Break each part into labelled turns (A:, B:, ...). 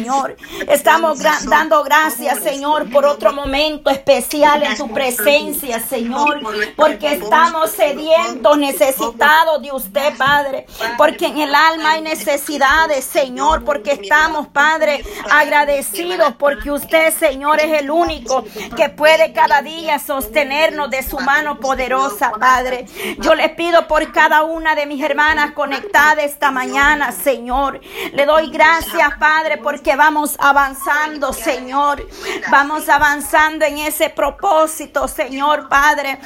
A: Señor. Estamos dando gracias, Señor, por otro momento especial en tu presencia, Señor, porque estamos sedientos, necesitados de usted, Padre, porque en el alma hay necesidades, Señor, porque estamos, Padre, agradecidos porque usted, Señor, es el único que puede cada día sostenernos de su mano poderosa, Padre. Yo le pido por cada una de mis hermanas conectadas esta mañana, Señor. Le doy gracias, Padre, porque vamos avanzando, Señor. Vamos avanzando en ese propósito, Señor, Padre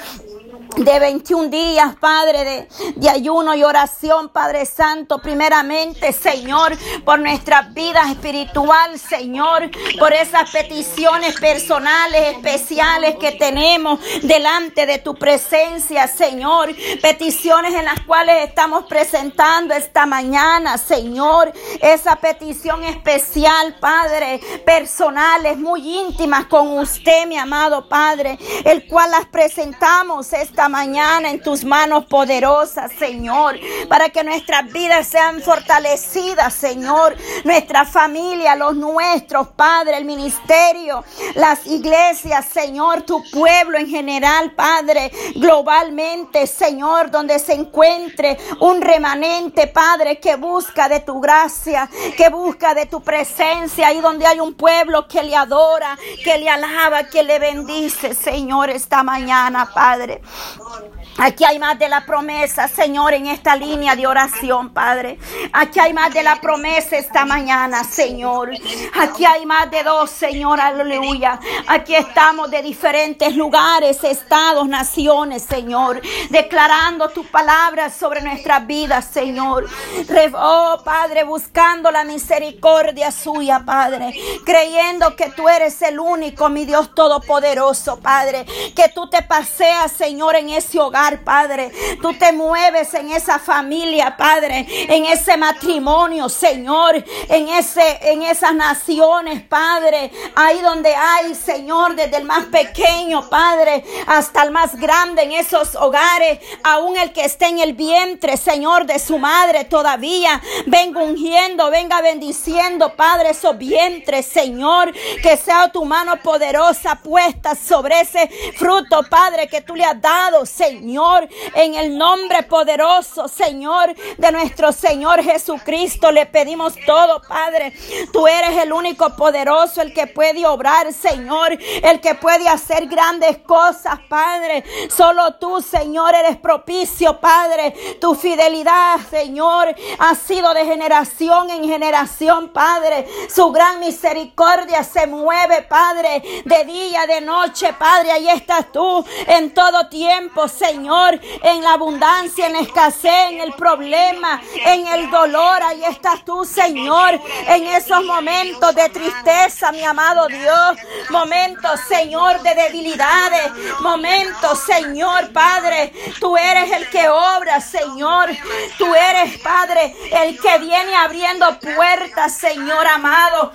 A: de 21 días, Padre, de, ayuno y oración, Padre Santo, primeramente, Señor, por nuestra vida espiritual, Señor, por esas peticiones personales, especiales que tenemos delante de tu presencia, Señor, peticiones en las cuales estamos presentando esta mañana, Señor, esa petición especial, Padre, personales, muy íntimas con usted, mi amado Padre, el cual las presentamos esta mañana en tus manos poderosas, Señor, para que nuestras vidas sean fortalecidas, Señor, nuestra familia, los nuestros, Padre, el ministerio, las iglesias, Señor, tu pueblo en general, Padre, globalmente, Señor, donde se encuentre un remanente, Padre, que busca de tu gracia, que busca de tu presencia, ahí donde hay un pueblo que le adora, que le alaba, que le bendice, Señor, esta mañana, Padre. Aquí hay más de la promesa, Señor, en esta línea de oración, Padre. Aquí hay más de la promesa esta mañana, Señor. Aquí hay más de dos, Señor, aleluya. Aquí estamos de diferentes lugares, estados, naciones, Señor, declarando tu palabra sobre nuestras vidas, Señor. Oh, Padre, buscando la misericordia suya, Padre. Creyendo que tú eres el único, mi Dios todopoderoso, Padre. Que tú te paseas, Señor, en ese hogar, Padre. Tú te mueves en esa familia, Padre, en ese matrimonio, Señor, en ese en esas naciones, Padre, ahí donde hay, Señor, desde el más pequeño, Padre, hasta el más grande en esos hogares, aún el que esté en el vientre, Señor, de su madre todavía, venga ungiendo, venga bendiciendo, Padre, esos vientres, Señor, que sea tu mano poderosa puesta sobre ese fruto, Padre, que tú le has dado, Señor, en el nombre poderoso, Señor, de nuestro Señor Jesucristo. Le pedimos todo, Padre. Tú eres el único poderoso, el que puede obrar, Señor, el que puede hacer grandes cosas, Padre. Solo tú, Señor, eres propicio, Padre. Tu fidelidad, Señor, ha sido de generación en generación, Padre. Su gran misericordia se mueve, Padre, de día, de noche, Padre. Ahí estás tú en todo tiempo, Señor, en la abundancia, en la escasez, en el problema, en el dolor. Ahí estás tú, Señor, en esos momentos de tristeza, mi amado Dios. Momentos, Señor, de debilidades. Momentos, Señor, Padre. Tú eres el que obra, Señor. Tú eres, Padre, el que viene abriendo puertas, Señor amado.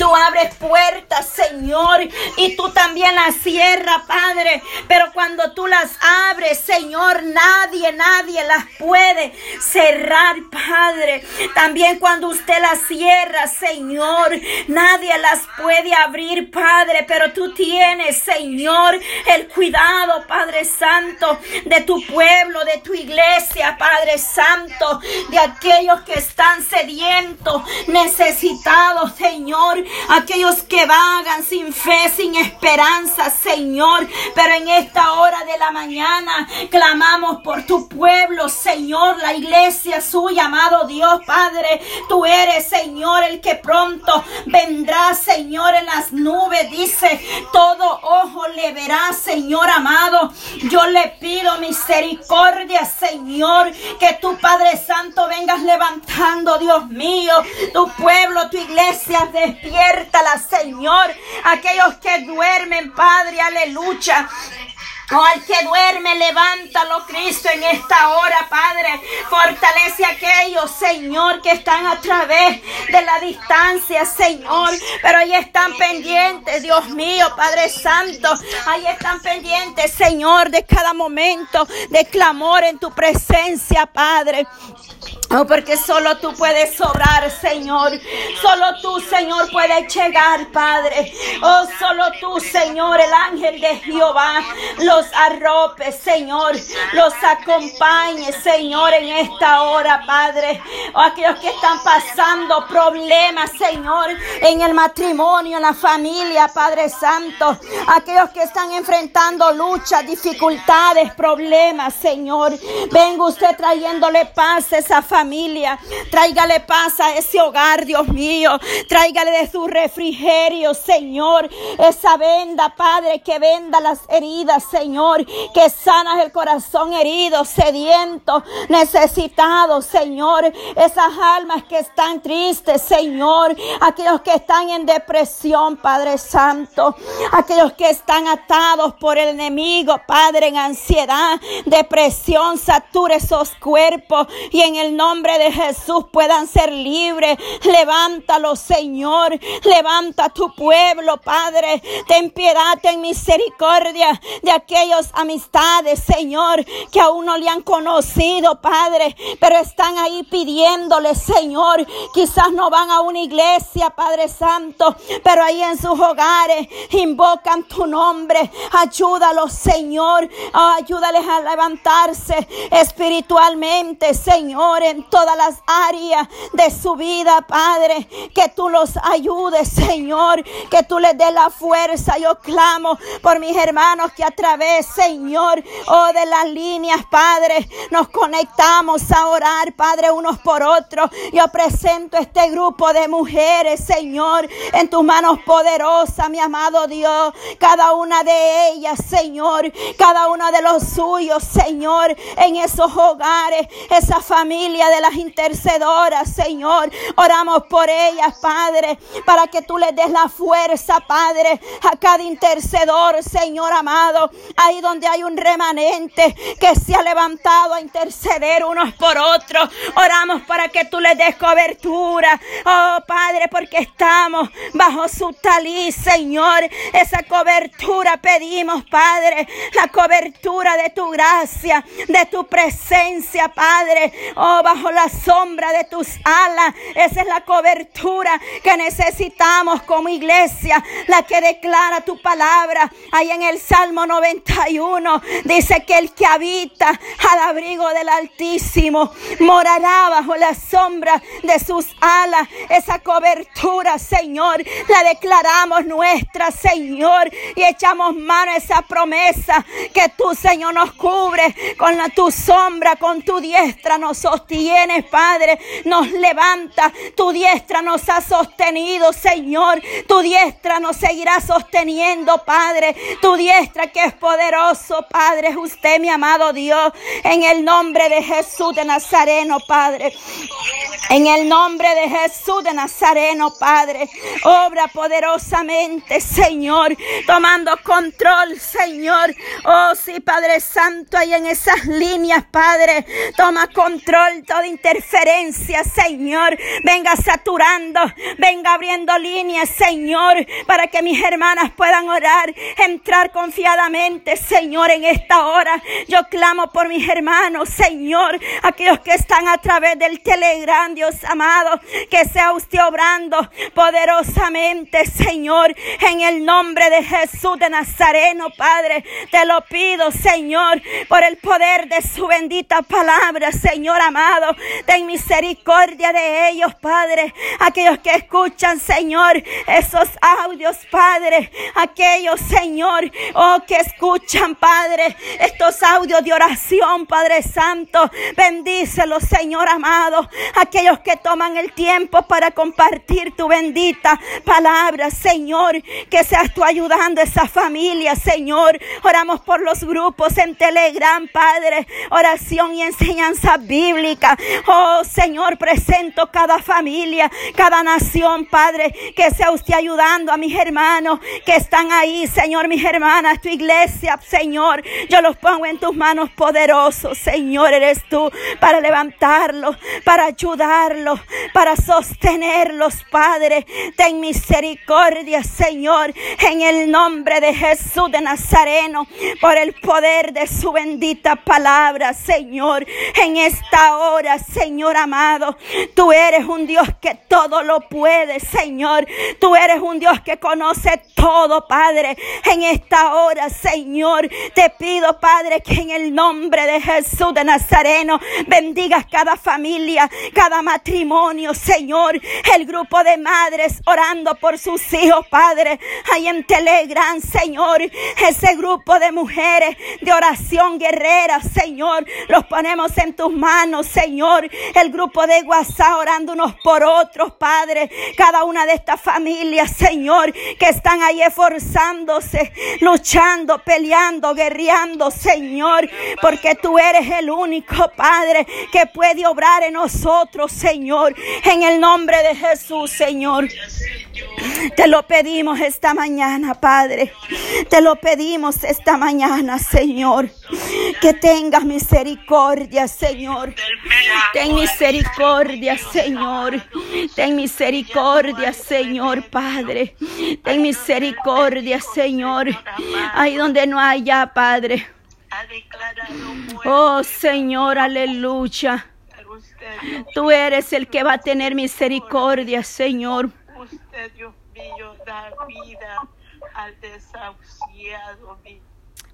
A: Tú abres puertas, Señor, y tú también las cierras, Padre. Pero cuando tú las abres, Señor, nadie, nadie las puede cerrar, Padre. También cuando usted las cierra, Señor, nadie las puede abrir, Padre. Pero tú tienes, Señor, el cuidado, Padre Santo, de tu pueblo, de tu iglesia, Padre Santo, de aquellos que están sedientos, necesitados, Señor aquellos que vagan sin fe, sin esperanza, Señor. Pero en esta hora de la mañana clamamos por tu pueblo, Señor, la iglesia suya, amado Dios, Padre. Tú eres, Señor, el que pronto vendrá, Señor, en las nubes. Dice, todo ojo le verá, Señor amado. Yo le pido misericordia, Señor, que tu Padre Santo vengas levantando, Dios mío, tu pueblo, tu iglesia, de Señor. Aquellos que duermen, Padre, aleluya. Oh, al que duerme, levántalo, Cristo, en esta hora, Padre. Fortalece a aquellos, Señor, que están a través de la distancia, Señor. Pero ahí están pendientes, Dios mío, Padre Santo. Ahí están pendientes, Señor, de cada momento de clamor en tu presencia, Padre. Oh, porque solo tú puedes sobrar, Señor. Solo tú, Señor, puedes llegar, Padre. Oh, solo tú, Señor, el ángel de Jehová, los arrope, Señor. Los acompañe, Señor, en esta hora, Padre. Oh, aquellos que están pasando problemas, Señor, en el matrimonio, en la familia, Padre Santo. Aquellos que están enfrentando luchas, dificultades, problemas, Señor. Venga usted trayéndole paz a esa familia familia. Tráigale paz a ese hogar, Dios mío. Tráigale de su refrigerio, Señor. Esa venda, Padre, que venda las heridas, Señor. Que sanas el corazón herido, sediento, necesitado, Señor. Esas almas que están tristes, Señor. Aquellos que están en depresión, Padre Santo. Aquellos que están atados por el enemigo, Padre, en ansiedad, depresión, satura esos cuerpos. Y en el nombre nombre de Jesús puedan ser libres. Levántalo, Señor. Levanta tu pueblo, Padre. Ten piedad, ten misericordia de aquellas amistades, Señor, que aún no le han conocido, Padre, pero están ahí pidiéndole, Señor. Quizás no van a una iglesia, Padre Santo, pero ahí en sus hogares invocan tu nombre. Ayúdalos, Señor. Oh, ayúdales a levantarse espiritualmente, Señor, todas las áreas de su vida, Padre. Que tú los ayudes, Señor. Que tú les des la fuerza. Yo clamo por mis hermanos que a través, Señor, oh, de las líneas, Padre, nos conectamos a orar, Padre, unos por otros. Yo presento este grupo de mujeres, Señor, en tus manos poderosas, mi amado Dios. Cada una de ellas, Señor. Cada uno de los suyos, Señor, en esos hogares, esa familia de las intercedoras, Señor. Oramos por ellas, Padre, para que tú les des la fuerza, Padre, a cada intercedor, Señor amado. Ahí donde hay un remanente que se ha levantado a interceder unos por otros. Oramos para que tú les des cobertura. Oh, Padre, porque estamos bajo su talí, Señor. Esa cobertura pedimos, Padre. La cobertura de tu gracia, de tu presencia, Padre. Oh, bajo la sombra de tus alas. Esa es la cobertura que necesitamos como iglesia, la que declara tu palabra. Ahí en el Salmo 91 dice que el que habita al abrigo del Altísimo morará bajo la sombra de sus alas. Esa cobertura, Señor, la declaramos nuestra, Señor, y echamos mano a esa promesa que tú, Señor, nos cubre con la, tu sombra, con tu diestra nos sostiene Padre, nos levanta. Tu diestra nos ha sostenido, Señor. Tu diestra nos seguirá sosteniendo, Padre. Tu diestra que es poderoso, Padre, es usted, mi amado Dios. En el nombre de Jesús de Nazareno, Padre. En el nombre de Jesús de Nazareno, Padre. Obra poderosamente, Señor. Tomando control, Señor. Oh, sí, Padre Santo, ahí en esas líneas, Padre. Toma control toda interferencia, Señor. Venga saturando, venga abriendo líneas, Señor, para que mis hermanas puedan orar, entrar confiadamente, Señor, en esta hora. Yo clamo por mis hermanos, Señor, aquellos que están a través del Telegram, Dios amado, que sea usted obrando poderosamente, Señor, en el nombre de Jesús de Nazareno, Padre. Te lo pido, Señor, por el poder de su bendita palabra, Señor amado. Ten misericordia de ellos, Padre. Aquellos que escuchan, Señor, esos audios, Padre. Aquellos, Señor, oh, que escuchan, Padre, estos audios de oración, Padre Santo. Bendícelos, Señor amado. Aquellos que toman el tiempo para compartir tu bendita palabra, Señor. Que seas tú ayudando a esa familia, Señor. Oramos por los grupos en Telegram, Padre. Oración y enseñanza bíblica. Oh Señor, presento cada familia, cada nación, Padre, que sea usted ayudando a mis hermanos que están ahí, Señor, mis hermanas, tu iglesia, Señor. Yo los pongo en tus manos poderosos, Señor, eres tú para levantarlos, para ayudarlos, para sostenerlos, Padre. Ten misericordia, Señor, en el nombre de Jesús de Nazareno, por el poder de su bendita palabra, Señor, en esta hora hora, Señor amado. Tú eres un Dios que todo lo puede, Señor. Tú eres un Dios que conoce todo, Padre. En esta hora, Señor, te pido, Padre, que en el nombre de Jesús de Nazareno bendigas cada familia, cada matrimonio, Señor. El grupo de madres orando por sus hijos, Padre. Ahí en Telegram, Señor. Ese grupo de mujeres de oración guerrera, Señor. Los ponemos en tus manos, Señor. El grupo de WhatsApp orando unos por otros, Padre. Cada una de estas familias, Señor, que están ahí esforzándose, luchando, peleando, guerreando, Señor. Porque tú eres el único, Padre, que puede obrar en nosotros, Señor. En el nombre de Jesús, Señor. Te lo pedimos esta mañana, Padre. Te lo pedimos esta mañana, Señor. Que tengas misericordia, Señor. Ten misericordia, Señor. Ten misericordia, Señor, Padre. Ten misericordia, Señor. Ahí donde no haya, Padre. Oh, Señor, aleluya. Tú eres el que va a tener misericordia, Señor. Usted, Dios mío, da vida al desahuciado.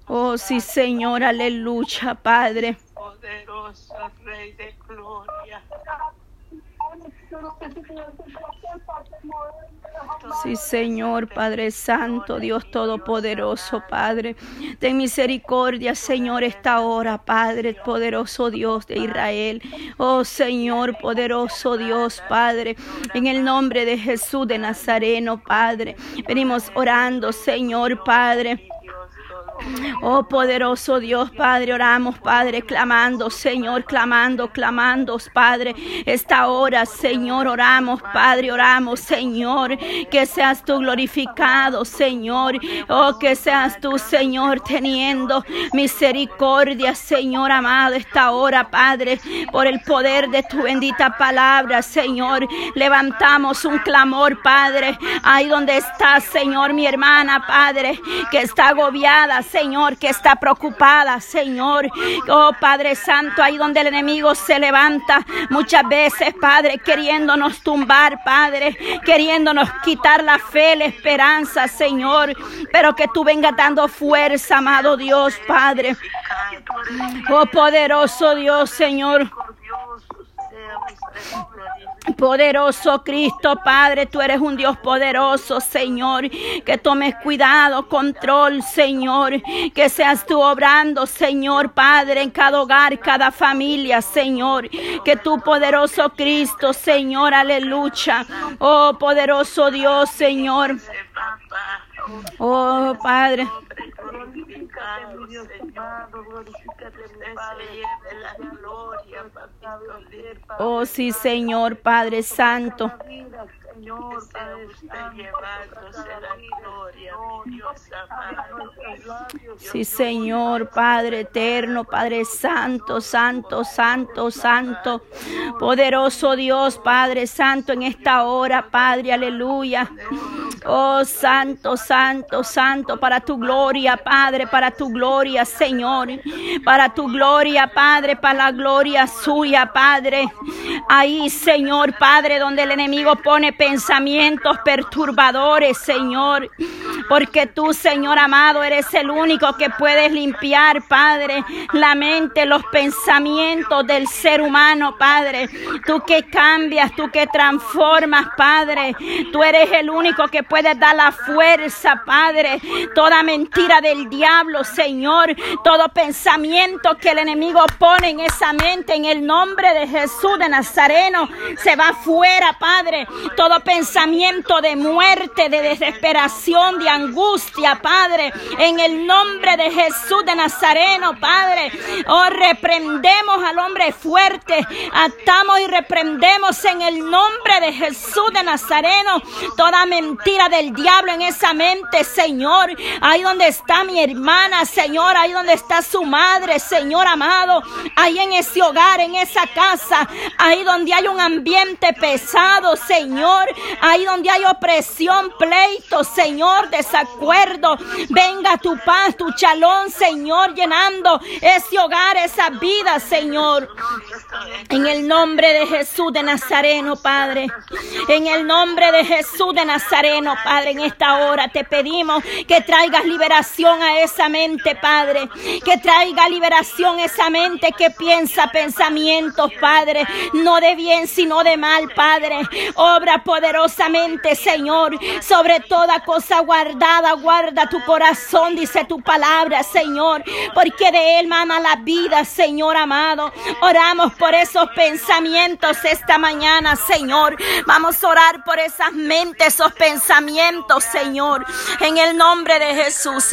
A: Oh, sí, Señor, aleluya, Padre. Poderoso Rey de Gloria. Sí, Señor, Padre Santo, Dios Todopoderoso, Padre. Ten misericordia, Señor, esta hora, Padre, poderoso Dios de Israel. Oh, Señor, poderoso Dios, Padre. En el nombre de Jesús de Nazareno, Padre. Venimos orando, Señor, Padre. Oh poderoso Dios, Padre, oramos, Padre, clamando, Señor, clamando, clamando, Padre. Esta hora, Señor, oramos, Padre, oramos, Señor, que seas tú glorificado, Señor. Oh, que seas tú, Señor, teniendo misericordia, Señor amado, esta hora, Padre, por el poder de tu bendita palabra, Señor. Levantamos un clamor, Padre, ahí donde está, Señor, mi hermana, Padre, que está agobiada, Señor, que está preocupada, Señor. Oh Padre Santo, ahí donde el enemigo se levanta muchas veces, Padre, queriéndonos tumbar, Padre, queriéndonos quitar la fe, la esperanza, Señor. Pero que tú vengas dando fuerza, amado Dios, Padre. Oh poderoso Dios, Señor. Poderoso Cristo, Padre, tú eres un Dios poderoso, Señor. Que tomes cuidado, control, Señor. Que seas tú obrando, Señor, Padre, en cada hogar, cada familia, Señor. Que tu poderoso Cristo, Señor, aleluya. Oh, poderoso Dios, Señor. Oh, Padre. Oh, sí, Señor Padre Santo. Sí, Señor, Padre eterno, Padre Santo, Santo, Santo, Santo. Poderoso Dios, Padre Santo, en esta hora, Padre, aleluya. Oh, Santo, Santo, Santo, para tu gloria, Padre, para tu gloria, Señor. Para tu gloria, Padre, para la gloria suya, Padre. Ahí, Señor, Padre, donde el enemigo pone pensamientos perturbadores, Señor. Porque tú, Señor amado, eres el único que puedes limpiar, Padre, la mente, los pensamientos del ser humano, Padre. Tú que cambias, tú que transformas, Padre. Tú eres el único que puedes dar la fuerza, Padre. Toda mentira del diablo, Señor. Todo pensamiento que el enemigo pone en esa mente, en el nombre de Jesús de Nazareno, se va fuera, Padre. Todo pensamiento de muerte, de desesperación, de angustia, Padre, en el nombre de Jesús de Nazareno, Padre. Oh, reprendemos al hombre fuerte, atamos y reprendemos en el nombre de Jesús de Nazareno toda mentira del diablo en esa mente, Señor. Ahí donde está mi hermana, Señor, ahí donde está su madre, Señor amado, ahí en ese hogar, en esa casa, ahí donde hay un ambiente pesado, Señor, ahí donde hay opresión, pleito, Señor, de desacuerdo. Venga tu paz, tu chalón, Señor, llenando ese hogar, esa vida, Señor. En el nombre de Jesús de Nazareno, Padre. En el nombre de Jesús de Nazareno, Padre, en esta hora te pedimos que traigas liberación a esa mente, Padre. Que traiga liberación a esa mente que piensa pensamientos, Padre. No de bien, sino de mal, Padre. Obra poderosamente, Señor, sobre toda cosa guardada. Guarda tu corazón, dice tu palabra, Señor. Porque de él mama la vida, Señor amado. Oramos por esos pensamientos esta mañana, Señor. Vamos a orar por esas mentes, esos pensamientos, Señor. En el nombre de Jesús, Señor.